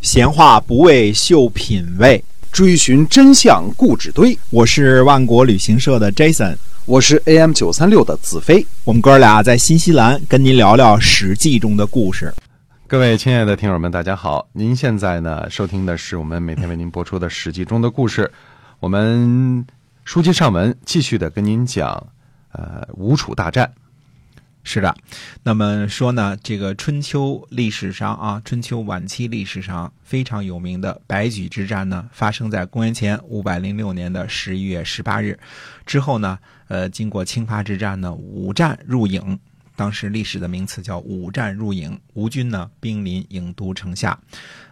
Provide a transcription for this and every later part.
闲话不为秀品味，追寻真相固执堆。我是万国旅行社的 Jason，我是 AM 九三六的子飞。我们哥俩在新西兰跟您聊聊《史记》中的故事。各位亲爱的听友们，大家好！您现在呢收听的是我们每天为您播出的《史记》中的故事。我们书接上文，继续的跟您讲，呃，吴楚大战。是的，那么说呢，这个春秋历史上啊，春秋晚期历史上非常有名的白举之战呢，发生在公元前五百零六年的十一月十八日。之后呢，呃，经过青伐之战呢，五战入郢，当时历史的名词叫五战入郢。吴军呢，兵临郢都城下。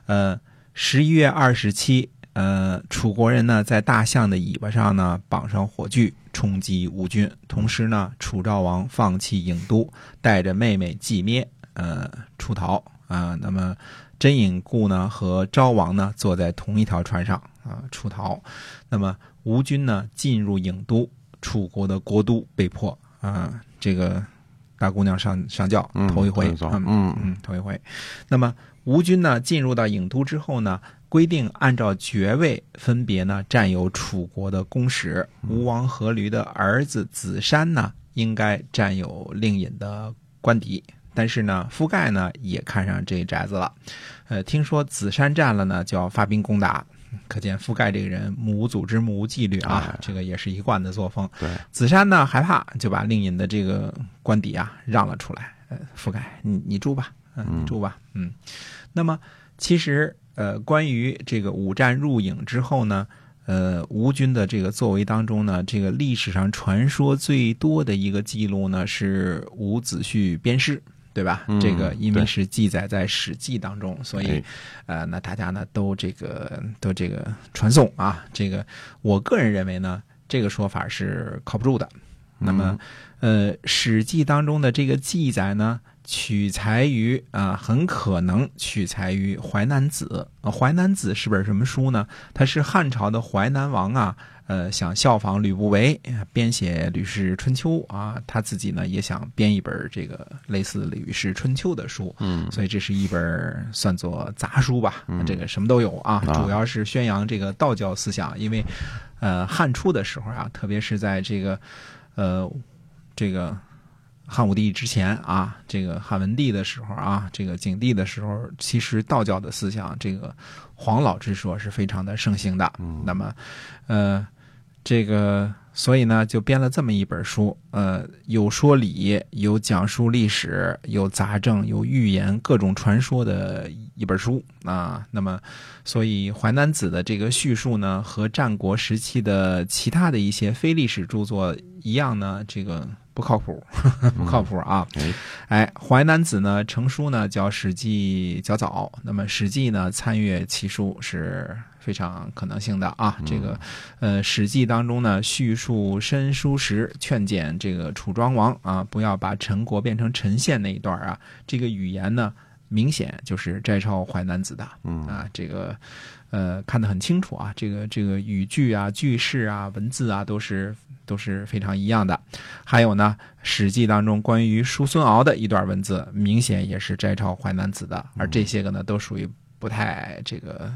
呃，十一月二十七。呃，楚国人呢，在大象的尾巴上呢绑上火炬，冲击吴军。同时呢，楚昭王放弃郢都，带着妹妹季咩，呃，出逃啊。那么，真隐固呢和昭王呢坐在同一条船上啊出逃。那么，吴军呢进入郢都，楚国的国都被破啊。这个大姑娘上上轿，头一回，嗯嗯嗯，头一回。那么，吴军呢进入到郢都之后呢？规定按照爵位分别呢占有楚国的公使，吴王阖闾的儿子子山呢应该占有令尹的官邸，但是呢夫盖呢也看上这宅子了，呃听说子山占了呢就要发兵攻打，可见覆盖这个人目无组织目无纪律啊，这个也是一贯的作风。对，子山呢害怕，就把令尹的这个官邸啊让了出来，呃夫盖。你你住吧，嗯你住吧，嗯，那么其实。呃，关于这个五战入郢之后呢，呃，吴军的这个作为当中呢，这个历史上传说最多的一个记录呢是伍子胥鞭尸，对吧？这个因为是记载在《史记》当中，所以，呃，那大家呢都这个都这个传颂啊。这个我个人认为呢，这个说法是靠不住的。那么，呃，《史记》当中的这个记载呢？取材于啊，很可能取材于《淮南子》。《淮南子》是本什么书呢？它是汉朝的淮南王啊，呃，想效仿吕不韦编写《吕氏春秋》啊，他自己呢也想编一本这个类似《吕氏春秋》的书。嗯，所以这是一本算作杂书吧。这个什么都有啊，主要是宣扬这个道教思想。因为呃，汉初的时候啊，特别是在这个呃这个。汉武帝之前啊，这个汉文帝的时候啊，这个景帝的时候，其实道教的思想，这个黄老之说是非常的盛行的。那么，呃，这个所以呢，就编了这么一本书，呃，有说理，有讲述历史，有杂症，有寓言，各种传说的一本书啊。那么，所以《淮南子》的这个叙述呢，和战国时期的其他的一些非历史著作一样呢，这个。不靠谱，不靠谱啊！哎，《淮南子》呢成书呢较《史记》较早，那么《史记》呢参阅其书是非常可能性的啊。这个，呃，《史记》当中呢叙述申叔时劝谏这个楚庄王啊，不要把陈国变成陈县那一段啊，这个语言呢明显就是摘抄《淮南子》的，啊，这个，呃，看得很清楚啊，这个这个语句啊、句式啊、文字啊都是。都是非常一样的，还有呢，《史记》当中关于叔孙敖的一段文字，明显也是摘抄《淮南子》的，而这些个呢，都属于不太这个，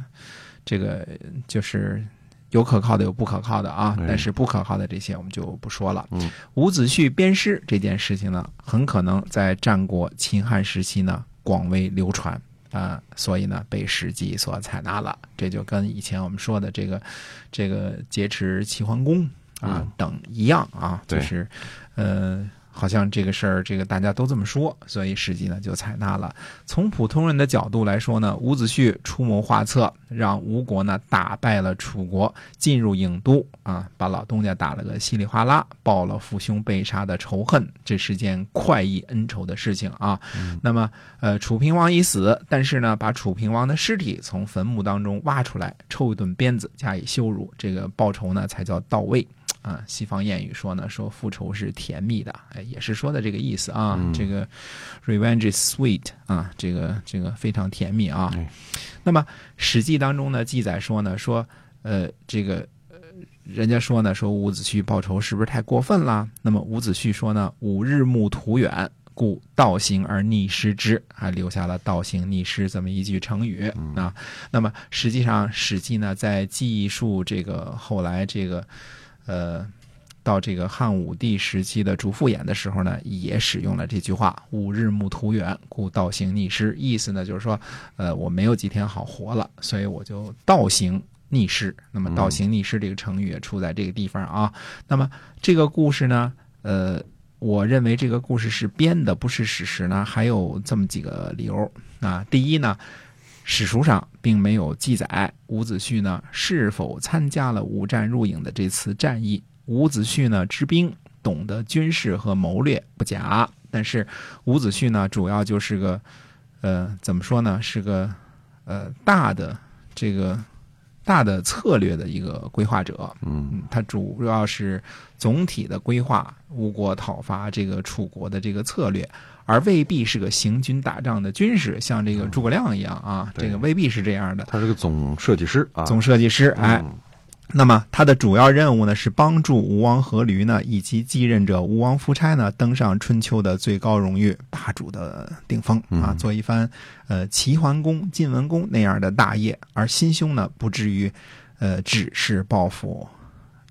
这个就是有可靠的，有不可靠的啊。但是不可靠的这些我们就不说了。伍子胥鞭尸这件事情呢，很可能在战国秦汉时期呢广为流传啊，所以呢被《史记》所采纳了。这就跟以前我们说的这个这个劫持齐桓公。啊，等一样啊，就是，呃。好像这个事儿，这个大家都这么说，所以史记呢就采纳了。从普通人的角度来说呢，伍子胥出谋划策，让吴国呢打败了楚国，进入郢都啊，把老东家打了个稀里哗啦，报了父兄被杀的仇恨，这是件快意恩仇的事情啊。那么，呃，楚平王已死，但是呢，把楚平王的尸体从坟墓当中挖出来，抽一顿鞭子加以羞辱，这个报仇呢才叫到位。啊，西方谚语说呢，说复仇是甜蜜的，哎，也是说的这个意思啊。这个 revenge is sweet 啊，这个这个非常甜蜜啊。那么《史记》当中呢记载说呢，说呃这个呃人家说呢，说伍子胥报仇是不是太过分了？那么伍子胥说呢，五日暮途远，故道行而逆施之，还留下了“道行逆施”这么一句成语啊。那么实际上，《史记》呢，在记述这个后来这个呃。到这个汉武帝时期的主父偃的时候呢，也使用了这句话：“吾日暮途远，故道行逆施。”意思呢，就是说，呃，我没有几天好活了，所以我就道行逆施。那么“道行逆施”这个成语也出在这个地方啊。那么这个故事呢，呃，我认为这个故事是编的，不是史实呢，还有这么几个理由啊。第一呢，史书上并没有记载伍子胥呢是否参加了五战入营的这次战役。伍子胥呢，知兵，懂得军事和谋略，不假。但是伍子胥呢，主要就是个，呃，怎么说呢？是个，呃，大的这个大的策略的一个规划者。嗯，他主要是总体的规划吴国讨伐这个楚国的这个策略，而未必是个行军打仗的军师，像这个诸葛亮一样啊，这个未必是这样的。他是个总设计师啊，总设计师，哎。那么他的主要任务呢，是帮助吴王阖闾呢以及继任者吴王夫差呢登上春秋的最高荣誉霸主的顶峰啊，做一番呃齐桓公、晋文公那样的大业，而心胸呢不至于呃只是报复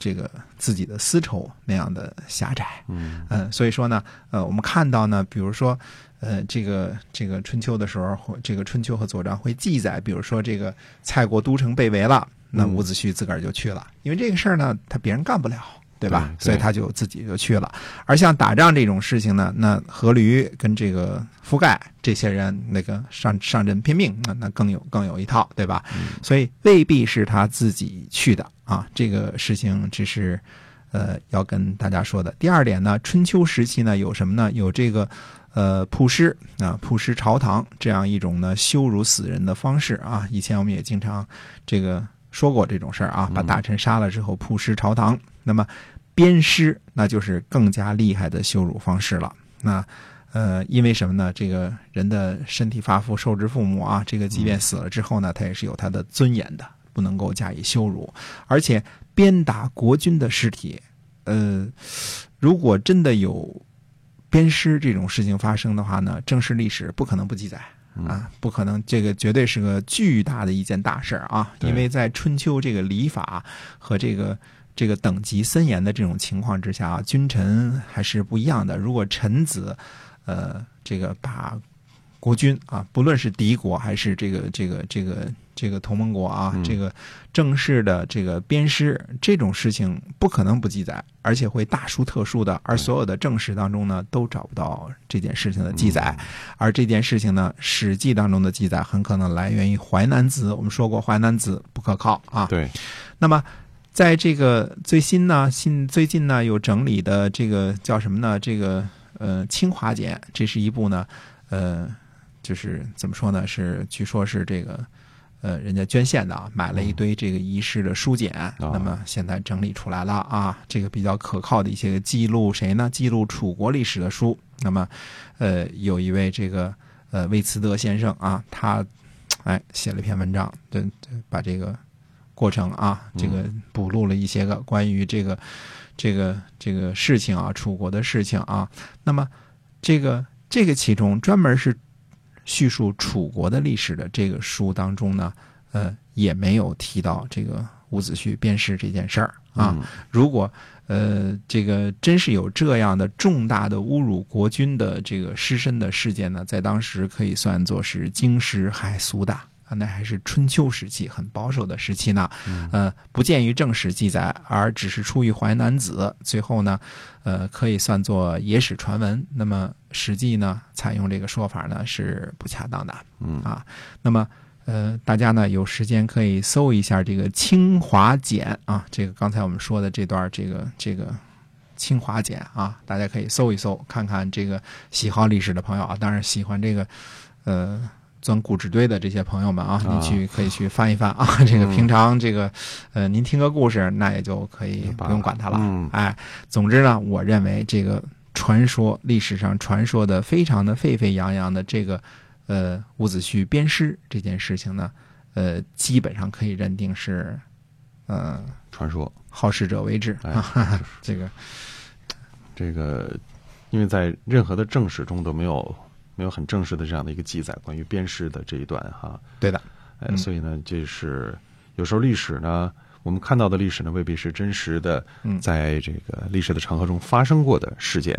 这个自己的丝绸那样的狭窄。嗯所以说呢，呃，我们看到呢，比如说呃这个这个春秋的时候，这个春秋和左传会记载，比如说这个蔡国都城被围了。那伍子胥自个儿就去了，因为这个事儿呢，他别人干不了，对吧？所以他就自己就去了。而像打仗这种事情呢，那阖闾跟这个覆盖这些人那个上上阵拼命，那那更有更有一套，对吧？所以未必是他自己去的啊。这个事情只是呃要跟大家说的。第二点呢，春秋时期呢有什么呢？有这个呃曝尸啊，曝尸朝堂这样一种呢羞辱死人的方式啊。以前我们也经常这个。说过这种事儿啊，把大臣杀了之后曝尸朝堂，那么鞭尸那就是更加厉害的羞辱方式了。那呃，因为什么呢？这个人的身体发肤受之父母啊，这个即便死了之后呢，他也是有他的尊严的，不能够加以羞辱。而且鞭打国君的尸体，呃，如果真的有鞭尸这种事情发生的话呢，正史历史不可能不记载。啊，不可能，这个绝对是个巨大的一件大事儿啊！因为在春秋这个礼法和这个这个等级森严的这种情况之下啊，君臣还是不一样的。如果臣子，呃，这个把国君啊，不论是敌国还是这个这个这个。这个同盟国啊，这个正式的这个鞭尸这种事情不可能不记载，而且会大书特书的。而所有的正史当中呢，都找不到这件事情的记载。而这件事情呢，《史记》当中的记载很可能来源于《淮南子》。我们说过，《淮南子》不可靠啊。对。那么，在这个最新呢，新最近呢，有整理的这个叫什么呢？这个呃，《清华简》，这是一部呢，呃，就是怎么说呢？是据说是这个。呃，人家捐献的啊，买了一堆这个遗失的书简，那么现在整理出来了啊，这个比较可靠的一些记录谁呢？记录楚国历史的书。那么，呃，有一位这个呃魏慈德先生啊，他哎写了一篇文章，对对，把这个过程啊，这个补录了一些个关于这个这个这个事情啊，楚国的事情啊。那么，这个这个其中专门是。叙述楚国的历史的这个书当中呢，呃，也没有提到这个伍子胥鞭尸这件事儿啊。如果呃，这个真是有这样的重大的侮辱国君的这个失身的事件呢，在当时可以算作是惊世骇俗的。那还是春秋时期很保守的时期呢，呃，不见于正史记载，而只是出于《淮南子》，最后呢，呃，可以算作野史传闻。那么《史记》呢，采用这个说法呢是不恰当的，嗯啊。那么呃，大家呢有时间可以搜一下这个《清华简》啊，这个刚才我们说的这段这个这个《清华简》啊，大家可以搜一搜，看看这个喜好历史的朋友啊，当然喜欢这个呃。钻故纸堆的这些朋友们啊，你去可以去翻一翻啊。这个平常这个，呃，您听个故事，那也就可以不用管它了。哎，总之呢，我认为这个传说历史上传说的非常的沸沸扬扬的这个，呃，伍子胥鞭尸这件事情呢，呃，基本上可以认定是，呃，传说，好事者为之啊。这个，这个。因为在任何的正史中都没有没有很正式的这样的一个记载关于鞭尸的这一段哈。对的，哎，所以呢，这是有时候历史呢，我们看到的历史呢，未必是真实的，在这个历史的长河中发生过的事件。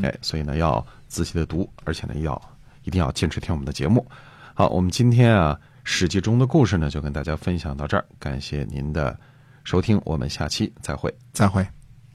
哎，所以呢，要仔细的读，而且呢，要一定要坚持听我们的节目。好，我们今天啊，《史记》中的故事呢，就跟大家分享到这儿，感谢您的收听，我们下期再会。再会。